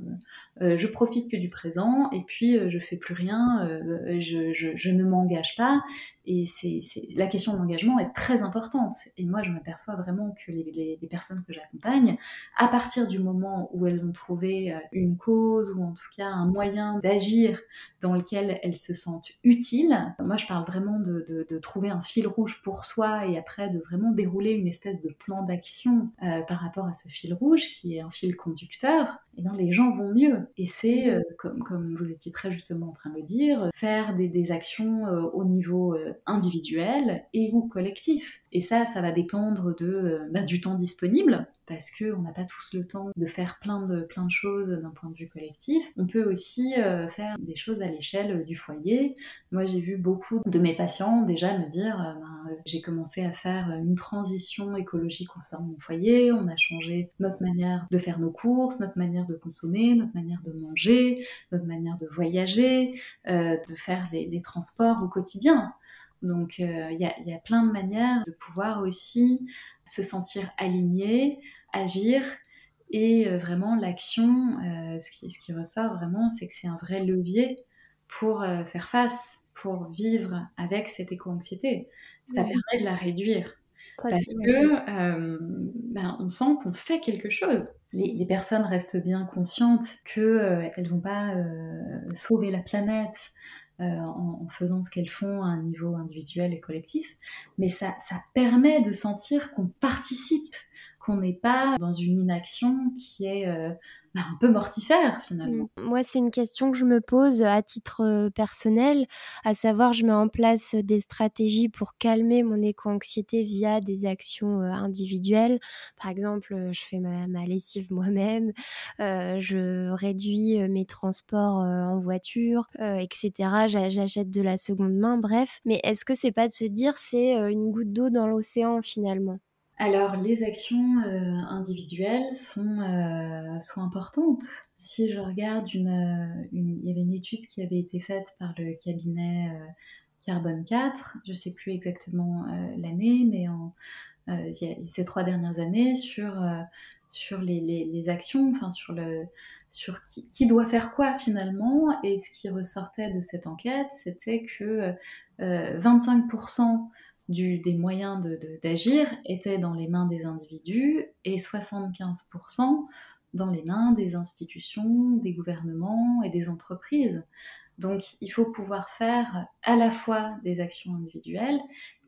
Speaker 6: je profite que du présent et puis je fais plus rien, je, je, ne m'engage pas et c'est, la question de l'engagement est très importante. Et moi, je m'aperçois vraiment que les, personnes que j'accompagne, à partir du moment où elles ont trouvé euh, une cause ou en tout cas un moyen d'agir dans lequel elles se sentent utiles, moi, je parle vraiment de, trouver un fil rouge pour soi et après de vraiment dérouler une espèce de plan d'action euh, par rapport à ce fil rouge qui est un fil conducteur. Et bien, les gens vont mieux. Et c'est, euh, comme, comme vous étiez très justement en train de le dire, faire des, des actions au niveau individuel et ou collectif. Et ça, ça va dépendre de, euh, bah, du temps disponible, parce qu'on n'a pas tous le temps de faire plein de, plein de choses d'un point de vue collectif. On peut aussi euh, faire des choses à l'échelle du foyer. Moi, j'ai vu beaucoup de mes patients déjà me dire, euh, ben, j'ai commencé à faire une transition écologique au sein de mon foyer. On a changé notre manière de faire nos courses, notre manière de consommer, notre manière de manger, notre manière de voyager, de faire les, transports au quotidien. Donc il y, y, a plein de manières de pouvoir aussi se sentir aligné, agir et euh, vraiment, l'action, euh, ce, qui, ce qui ressort vraiment, c'est que c'est un vrai levier pour euh, faire face, pour vivre avec cette éco-anxiété. Ça permet de la réduire. parce que ben, on sent qu'on fait quelque chose. Les, personnes restent bien conscientes qu'elles ne vont pas sauver la planète en, en, faisant ce qu'elles font à un niveau individuel et collectif, mais ça, permet de sentir qu'on participe qu'on n'est pas dans une inaction qui est euh, un peu mortifère finalement.
Speaker 5: Mm. Moi, c'est une question que je me pose à titre euh, personnel, à savoir, je mets en place des stratégies pour calmer mon éco-anxiété via des actions euh, individuelles. Par exemple, je fais ma, lessive moi-même, je réduis mes transports en voiture, etc. J'achète de la seconde main, bref. Mais est-ce que c'est pas de se dire c'est une goutte d'eau dans l'océan finalement?
Speaker 6: Alors, les actions euh, individuelles sont, euh, sont importantes. Si je regarde une, euh, une, Il y avait une étude qui avait été faite par le cabinet Carbone 4, je ne sais plus exactement l'année, mais en, ces trois dernières années, sur, sur les, les, les, actions, enfin sur, le, sur qui, qui, doit faire quoi finalement. Et ce qui ressortait de cette enquête, c'était que 25% des moyens d'agir étaient dans les mains des individus et 75% dans les mains des institutions, des gouvernements et des entreprises. Donc il faut pouvoir faire à la fois des actions individuelles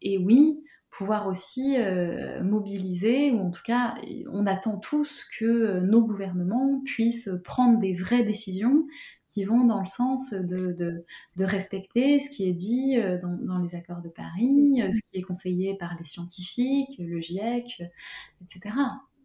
Speaker 6: et oui, pouvoir aussi euh, mobiliser, ou en tout cas, on attend tous que nos gouvernements puissent prendre des vraies décisions qui vont dans le sens de, de, respecter ce qui est dit euh, dans, dans, les accords de Paris, euh, ce qui est conseillé par les scientifiques, le GIEC, etc.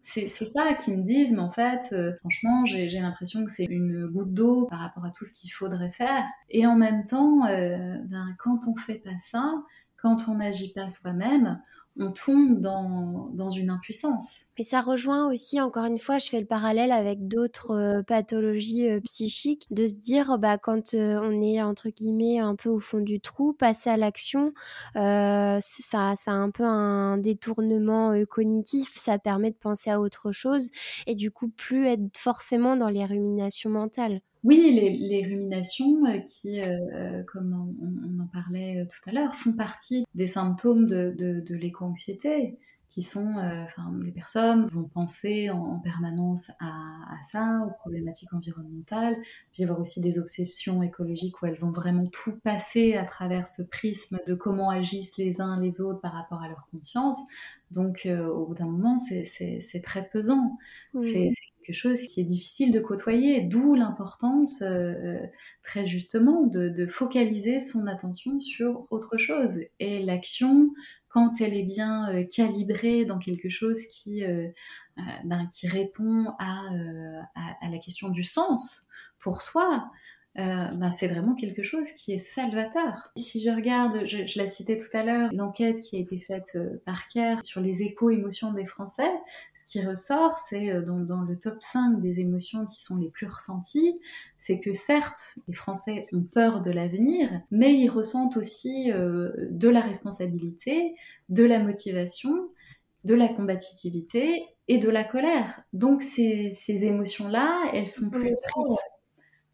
Speaker 6: C'est ça qu'ils me disent, mais en fait, euh, franchement, j'ai l'impression que c'est une goutte d'eau par rapport à tout ce qu'il faudrait faire. Et en même temps, ben, quand on fait pas ça, quand on n'agit pas soi-même, on tombe dans, dans, une impuissance.
Speaker 5: Et ça rejoint aussi, encore une fois, je fais le parallèle avec d'autres euh, pathologies euh, psychiques, de se dire, bah, quand euh, on est, entre guillemets, un peu au fond du trou, passer à l'action, ça, ça a un peu un détournement cognitif, ça permet de penser à autre chose et du coup, plus être forcément dans les ruminations mentales.
Speaker 6: Oui, les, ruminations euh, qui, euh, euh, comme on, en parlait tout à l'heure, font partie des symptômes de, l'éco-anxiété, qui sont, enfin, les personnes vont penser en, permanence à, ça, aux problématiques environnementales, puis avoir aussi des obsessions écologiques où elles vont vraiment tout passer à travers ce prisme de comment agissent les uns les autres par rapport à leur conscience. Donc, au bout d'un moment, c'est très pesant. C'est quelque chose qui est difficile de côtoyer, d'où l'importance euh, euh, très justement de, focaliser son attention sur autre chose. Et l'action, quand elle est bien euh, calibrée dans quelque chose qui, ben, qui répond à, à, la question du sens pour soi, euh, ben, c'est vraiment quelque chose qui est salvateur. Si je regarde, je, je l'ai cité tout à l'heure, l'enquête qui a été faite euh, par CARE sur les éco-émotions des Français, ce qui ressort, c'est euh, dans, dans, le top 5 des émotions qui sont les plus ressenties, c'est que certes, les Français ont peur de l'avenir, mais ils ressentent aussi de la responsabilité, de la motivation, de la combativité et de la colère. Donc ces, ces émotions-là, elles sont plutôt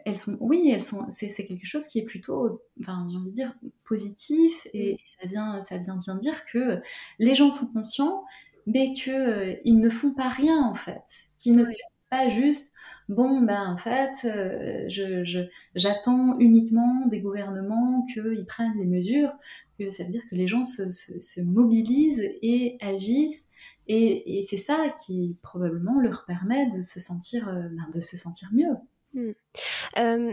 Speaker 6: elles sont, oui, elles sont, c'est, quelque chose qui est plutôt, enfin, j'ai envie de dire, positif et, ça vient, ça vient bien dire que les gens sont conscients, mais qu'ils euh, ils ne font pas rien en fait, qu'ils ne se disent pas juste, bon, ben en fait, euh, je, j'attends uniquement des gouvernements qu'ils prennent des mesures, que ça veut dire que les gens se, se, mobilisent et agissent. Et, et, c'est ça qui probablement leur permet de se sentir, euh, ben, de se sentir mieux.
Speaker 5: Mmh.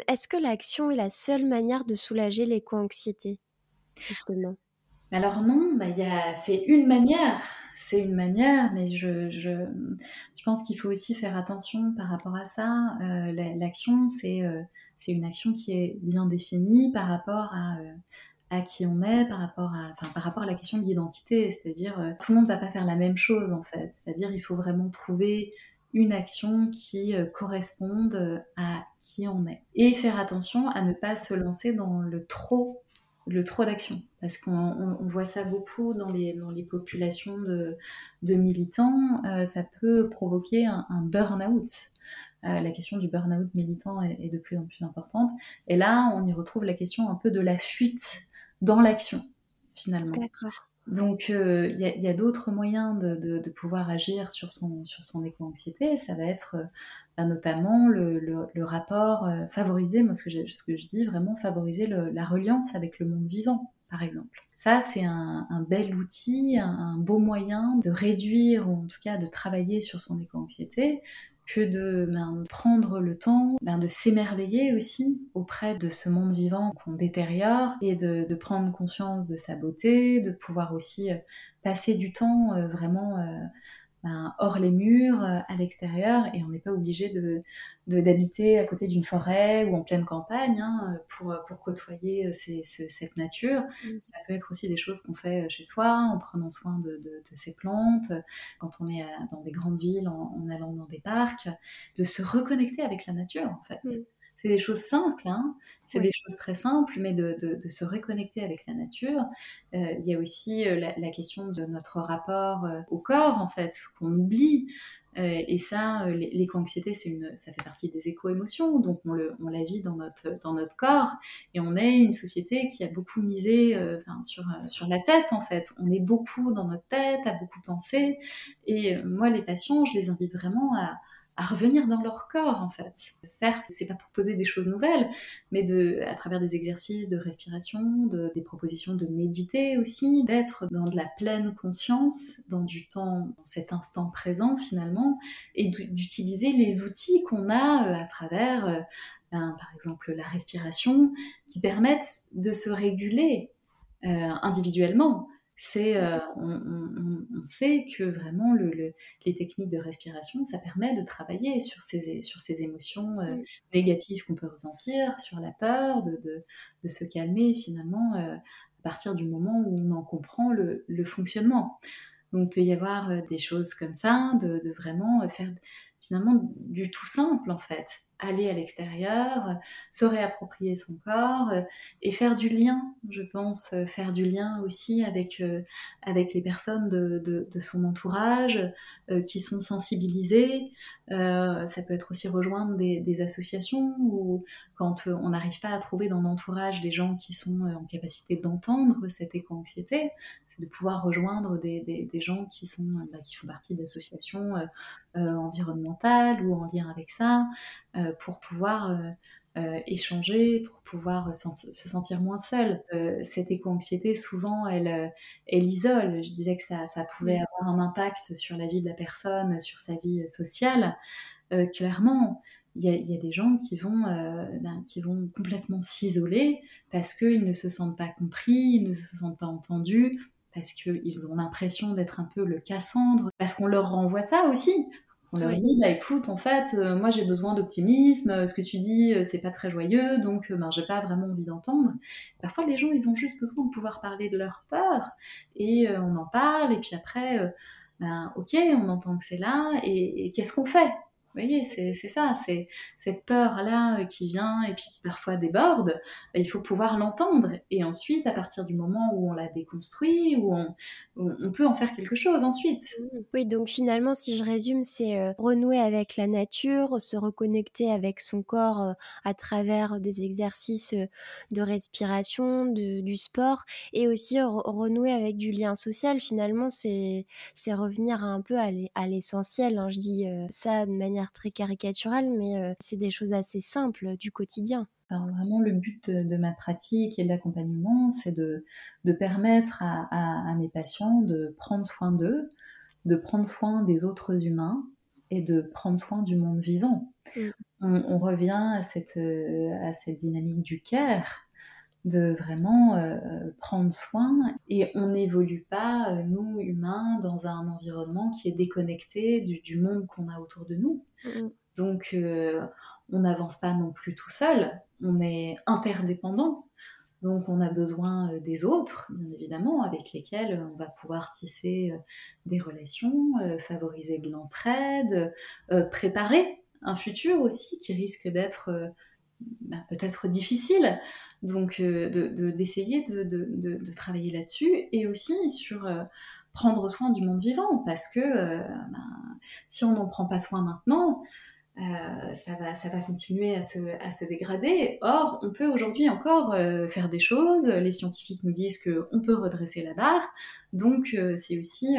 Speaker 5: Est-ce que l'action est la seule manière de soulager l'éco-anxiété, justement?
Speaker 6: Alors non, bah, c'est une manière, c'est une manière, mais je, je, je pense qu'il faut aussi faire attention par rapport à ça. l'action, c'est, c'est une action qui est bien définie par rapport à, à qui on est par rapport à, enfin, par rapport à la question de l'identité. C'est-à-dire, euh, tout le monde ne va pas faire la même chose en fait. C'est-à-dire, il faut vraiment trouver une action qui euh, corresponde euh, à qui on est. Et faire attention à ne pas se lancer dans le trop le trop d'action. Parce qu'on voit ça beaucoup dans les, dans les populations de, de militants, ça peut provoquer un, burn-out. la question du burn-out militant est, est, de plus en plus importante. Et là, on y retrouve la question un peu de la fuite dans l'action, finalement.
Speaker 5: D'accord.
Speaker 6: Donc, euh, il y a, d'autres moyens de, pouvoir agir sur son, éco-anxiété. Ça va être euh, bah, notamment le, rapport euh, favoriser, moi ce que, je dis, vraiment favoriser la reliance avec le monde vivant, par exemple. Ça, c'est un, bel outil, un, beau moyen de réduire, ou en tout cas de travailler sur son éco-anxiété, que de ben, prendre le temps ben, de s'émerveiller aussi auprès de ce monde vivant qu'on détériore et de, prendre conscience de sa beauté, de pouvoir aussi euh, passer du temps euh, vraiment euh, ben, hors les murs, euh, à l'extérieur, et on n'est pas obligé de, d'habiter à côté d'une forêt ou en pleine campagne hein, pour, pour côtoyer euh, cette nature. Mm. Ça peut être aussi des choses qu'on fait euh, chez soi, en prenant soin de, de, ces plantes, quand on est dans des grandes villes, en, allant dans des parcs, de se reconnecter avec la nature en fait. Mm. C'est des choses simples, hein. c'est des choses très simples, mais de, de, se reconnecter avec la nature. Euh, il y a aussi euh, la, question de notre rapport euh, au corps, en fait, qu'on oublie. et ça, l'éco-anxiété, ça fait partie des éco-émotions, donc on, le, on, la vit dans notre, dans notre corps. Et on est une société qui a beaucoup misé sur, sur la tête, en fait. On est beaucoup dans notre tête, à beaucoup penser. Et moi, les patients, je les invite vraiment à à revenir dans leur corps en fait. Certes, c'est pas pour poser des choses nouvelles, mais de, à travers des exercices de respiration, de, des propositions de méditer aussi, d'être dans de la pleine conscience, dans du temps, dans cet instant présent finalement, et d'utiliser les outils qu'on a euh, à travers, euh, ben, par exemple, la respiration, qui permettent de se réguler euh, individuellement c'est, euh, on, sait que vraiment le, les techniques de respiration, ça permet de travailler sur ces, sur ces émotions euh, négatives qu'on peut ressentir, sur la peur, de, de, de se calmer finalement euh, à partir du moment où on en comprend le, le fonctionnement. Donc il peut y avoir des choses comme ça, de, de vraiment faire finalement du tout simple en fait aller à l'extérieur, se réapproprier son corps euh, et faire du lien, je pense, euh, faire du lien aussi avec, euh, avec les personnes de, de, son entourage qui sont sensibilisées. ça peut être aussi rejoindre des, associations ou quand on n'arrive pas à trouver dans l'entourage des gens qui sont en capacité d'entendre cette éco-anxiété, c'est de pouvoir rejoindre des, des, gens qui, sont, bah, qui font partie d'associations environnementales ou en lien avec ça. Euh, pour pouvoir euh, euh, échanger, pour pouvoir se sentir moins seul. cette éco-anxiété, souvent, elle, elle isole. Je disais que ça, ça pouvait avoir un impact sur la vie de la personne, sur sa vie sociale. clairement, il y, y, a des gens qui vont, ben, qui vont complètement s'isoler parce qu'ils ne se sentent pas compris, ils ne se sentent pas entendus, parce qu'ils ont l'impression d'être un peu le Cassandre, parce qu'on leur renvoie ça aussi. On leur dit, bah écoute, en fait, euh, moi j'ai besoin d'optimisme, euh, ce que tu dis, euh, c'est pas très joyeux, donc ben, j'ai pas vraiment envie d'entendre. Parfois, les gens, ils ont juste besoin de pouvoir parler de leur peur, et on en parle, et puis après, ben, ok, on entend que c'est là, et qu'est-ce qu'on fait? Voyez, c'est ça, c'est cette peur-là euh, qui vient et puis qui parfois déborde, bah, il faut pouvoir l'entendre. Et ensuite, à partir du moment où on l'a déconstruit, où on, peut en faire quelque chose ensuite.
Speaker 5: Mmh. Oui, donc finalement, si je résume, c'est euh, renouer avec la nature, se reconnecter avec son corps euh, à travers des exercices de respiration, de, du sport, et aussi renouer avec du lien social. Finalement, c'est revenir un peu à l'essentiel. Hein. Je dis ça de manière très caricaturale, mais euh, c'est des choses assez simples du quotidien.
Speaker 6: Alors vraiment, le but de, ma pratique et de l'accompagnement, c'est de, de, permettre à, mes patients de prendre soin d'eux, de prendre soin des autres humains et de prendre soin du monde vivant. Mm. On, revient à cette, euh, à cette dynamique du care de vraiment euh, prendre soin et on n'évolue pas, euh, nous humains, dans un environnement qui est déconnecté du, monde qu'on a autour de nous. Mm. Donc euh, on n'avance pas non plus tout seul, on est interdépendant. Donc on a besoin des autres, bien évidemment, avec lesquels on va pouvoir tisser des relations, favoriser de l'entraide, préparer un futur aussi qui risque d'être bah, peut-être difficile. Donc d'essayer de, de, travailler là-dessus et aussi sur prendre soin du monde vivant parce que ben, si on n'en prend pas soin maintenant, euh, ça, va, ça va continuer à se, à se dégrader. Or, on peut aujourd'hui encore euh, faire des choses. Les scientifiques nous disent qu'on peut redresser la barre. Donc, euh, c'est aussi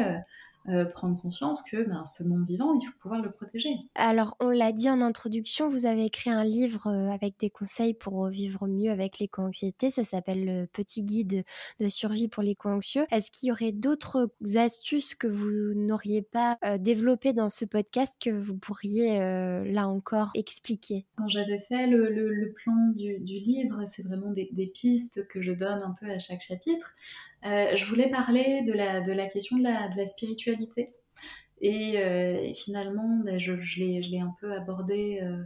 Speaker 6: euh, prendre conscience que ben, ce monde vivant, il faut pouvoir le protéger.
Speaker 5: Alors, on l'a dit en introduction, vous avez écrit un livre euh, avec des conseils pour vivre mieux avec l'éco-anxiété. Ça s'appelle Le Petit Guide de survie pour l'éco-anxieux. Est-ce qu'il y aurait d'autres astuces que vous n'auriez pas euh, développées dans ce podcast que vous pourriez, là encore, expliquer?
Speaker 6: Quand j'avais fait le, plan du, livre, c'est vraiment des, des pistes que je donne un peu à chaque chapitre. Euh, je voulais parler de la, de la question de la, de la spiritualité. Et, euh, finalement, ben, je, je l'ai un peu abordé. Euh,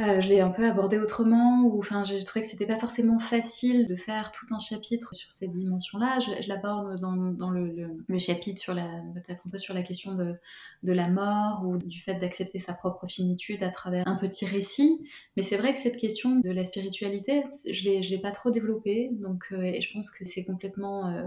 Speaker 6: euh, je l'ai un peu abordé autrement, ou enfin, j'ai trouvé que c'était pas forcément facile de faire tout un chapitre sur cette dimension-là. Je, je l'aborde dans, le, chapitre sur la, peut-être un peu sur la question de, la mort ou du fait d'accepter sa propre finitude à travers un petit récit. Mais c'est vrai que cette question de la spiritualité, je l'ai, l'ai pas trop développée, donc euh, et je pense que c'est complètement euh,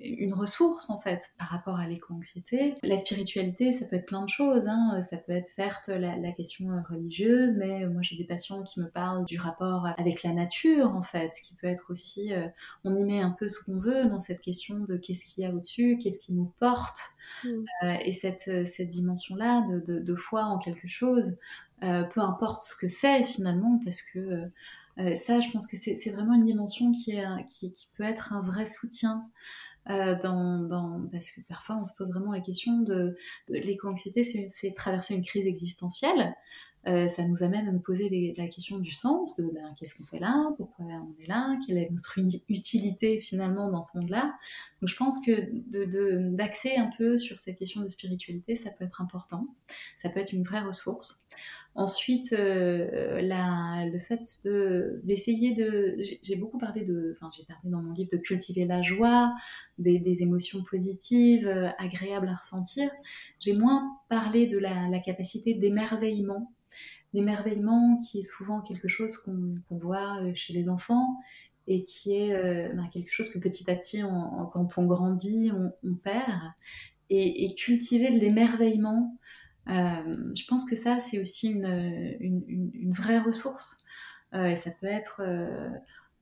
Speaker 6: une ressource en fait par rapport à l'éco-anxiété. La spiritualité, ça peut être plein de choses. Hein. Ça peut être certes la, la question religieuse, mais moi j'ai des patients qui me parlent du rapport avec la nature, en fait, qui peut être aussi, euh, on y met un peu ce qu'on veut dans cette question de qu'est-ce qu'il y a au-dessus, qu'est-ce qui nous porte, mm. euh, et cette, euh, cette dimension-là de, de, foi en quelque chose, peu importe ce que c'est finalement, parce que ça, je pense que c'est vraiment une dimension qui, est, qui, qui, peut être un vrai soutien. dans, dans, parce que parfois on se pose vraiment la question de, de l'éco-anxiété, c'est traverser une crise existentielle. Euh, ça nous amène à nous poser la question du sens, de ben, qu'est-ce qu'on fait là, pourquoi on est là, quelle est notre utilité finalement dans ce monde-là? Donc je pense que d'axer un peu sur cette question de spiritualité, ça peut être important, ça peut être une vraie ressource. Ensuite, euh, le fait d'essayer de, j'ai beaucoup parlé de, enfin j'ai parlé dans mon livre de cultiver la joie, des, émotions positives, euh, agréables à ressentir. J'ai moins parlé de la capacité d'émerveillement l'émerveillement qui est souvent quelque chose qu'on voit euh, chez les enfants et qui est euh, ben, quelque chose que petit à petit, quand on grandit, on, perd. Et, cultiver l'émerveillement, euh, je pense que ça, c'est aussi une, une, vraie ressource. et ça peut être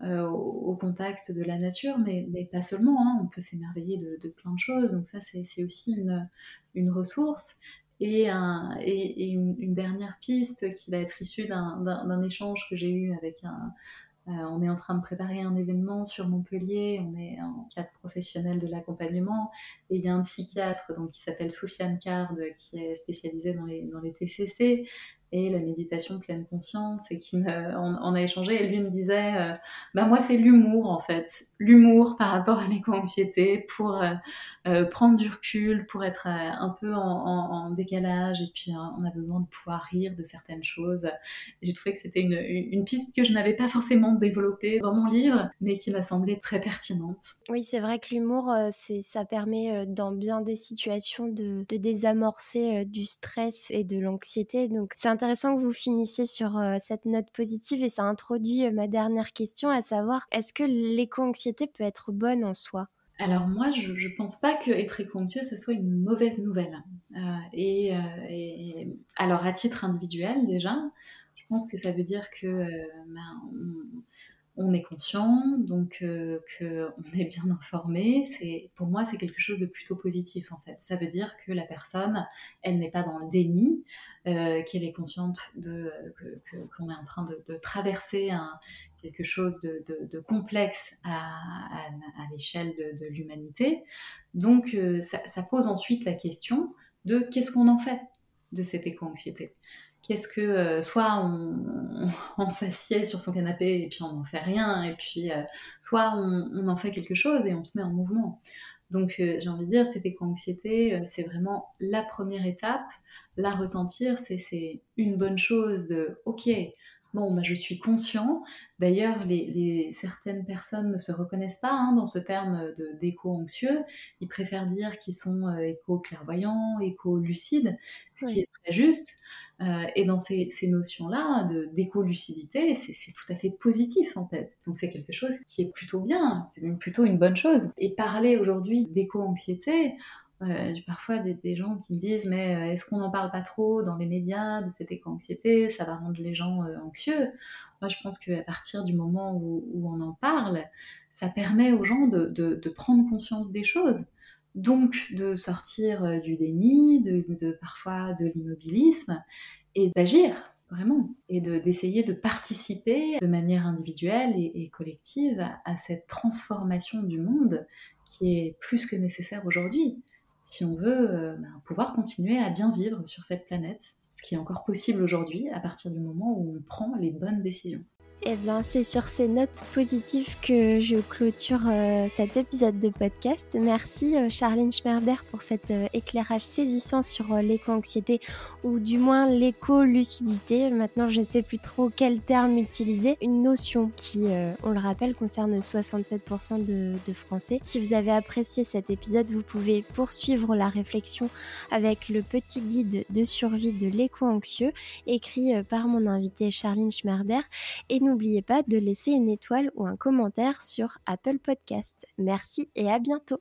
Speaker 6: au, contact de la nature, mais, mais pas seulement. Hein. on peut s'émerveiller de, de, plein de choses. Donc ça, c'est aussi une ressource. Et, une, dernière piste qui va être issue d'un échange que j'ai eu avec un... Euh, on est en train de préparer un événement sur Montpellier, on est en cadre professionnel de l'accompagnement, et il y a un psychiatre donc, qui s'appelle Soufiane Card, qui est spécialisé dans les, dans les TCC, et la méditation pleine conscience et qui on, a échangé et lui me disait euh, bah moi c'est l'humour en fait. L'humour par rapport à l'éco-anxiété pour euh, euh, prendre du recul pour être un peu en, en, décalage et puis on a besoin de pouvoir rire de certaines choses. J'ai trouvé que c'était une, une, piste que je n'avais pas forcément développée dans mon livre mais qui m'a semblé très pertinente.
Speaker 5: Oui c'est vrai que l'humour c'est ça permet dans bien des situations de, de désamorcer du stress et de l'anxiété. Donc c'est intéressant que vous finissiez sur euh, cette note positive et ça introduit euh, ma dernière question, à savoir est-ce que l'éco-anxiété peut être bonne en soi?
Speaker 6: Alors moi, je ne pense pas que être éco-anxieux, ça soit une mauvaise nouvelle. Euh, et, alors à titre individuel déjà, je pense que ça veut dire que ben, on, est conscient, donc qu'on est bien informé. C'est pour moi, c'est quelque chose de plutôt positif en fait. Ça veut dire que la personne, elle n'est pas dans le déni, euh, qu'elle est consciente de, qu'on est en train de, traverser quelque chose de, complexe à, l'échelle de, l'humanité. Donc euh, ça, pose ensuite la question de qu'est-ce qu'on en fait de cette éco-anxiété? Qu'est-ce que euh, soit on, s'assied sur son canapé et puis on n'en fait rien, et puis soit on, en fait quelque chose et on se met en mouvement. Donc j'ai envie de dire, cette éco-anxiété, c'est vraiment la première étape la ressentir, c'est une bonne chose de, ok, Bon, bah, je suis conscient. D'ailleurs, les, certaines personnes ne se reconnaissent pas hein, dans ce terme d'éco-anxieux. Ils préfèrent dire qu'ils sont euh, éco-clairvoyants, éco-lucides, ce qui est très juste. Euh, et dans ces, notions-là d'éco-lucidité, c'est tout à fait positif en fait. Donc c'est quelque chose qui est plutôt bien, c'est même plutôt une bonne chose. Et parler aujourd'hui d'éco-anxiété, euh, j'ai parfois des, gens qui me disent mais euh, est-ce qu'on n'en parle pas trop dans les médias de cette éco-anxiété? Ça va rendre les gens anxieux. Moi, je pense qu'à partir du moment où, on en parle, ça permet aux gens de, prendre conscience des choses. Donc, de sortir du déni, de, parfois de l'immobilisme, et d'agir vraiment, et d'essayer de, participer de manière individuelle et, collective à cette transformation du monde qui est plus que nécessaire aujourd'hui si on veut euh, ben, pouvoir continuer à bien vivre sur cette planète, ce qui est encore possible aujourd'hui à partir du moment où on prend les bonnes décisions.
Speaker 5: Eh bien, c'est sur ces notes positives que je clôture euh, cet épisode de podcast. Merci euh, Charlene Schmerber pour cet euh, éclairage saisissant sur l'éco-anxiété ou du moins l'éco-lucidité. Maintenant, je ne sais plus trop quel terme utiliser. Une notion qui, on le rappelle, concerne 67% de, Français. Si vous avez apprécié cet épisode, vous pouvez poursuivre la réflexion avec le petit guide de survie de l'éco-anxieux écrit par mon invité Charlene Schmerber et n'oubliez pas de laisser une étoile ou un commentaire sur Apple Podcast. Merci et à bientôt.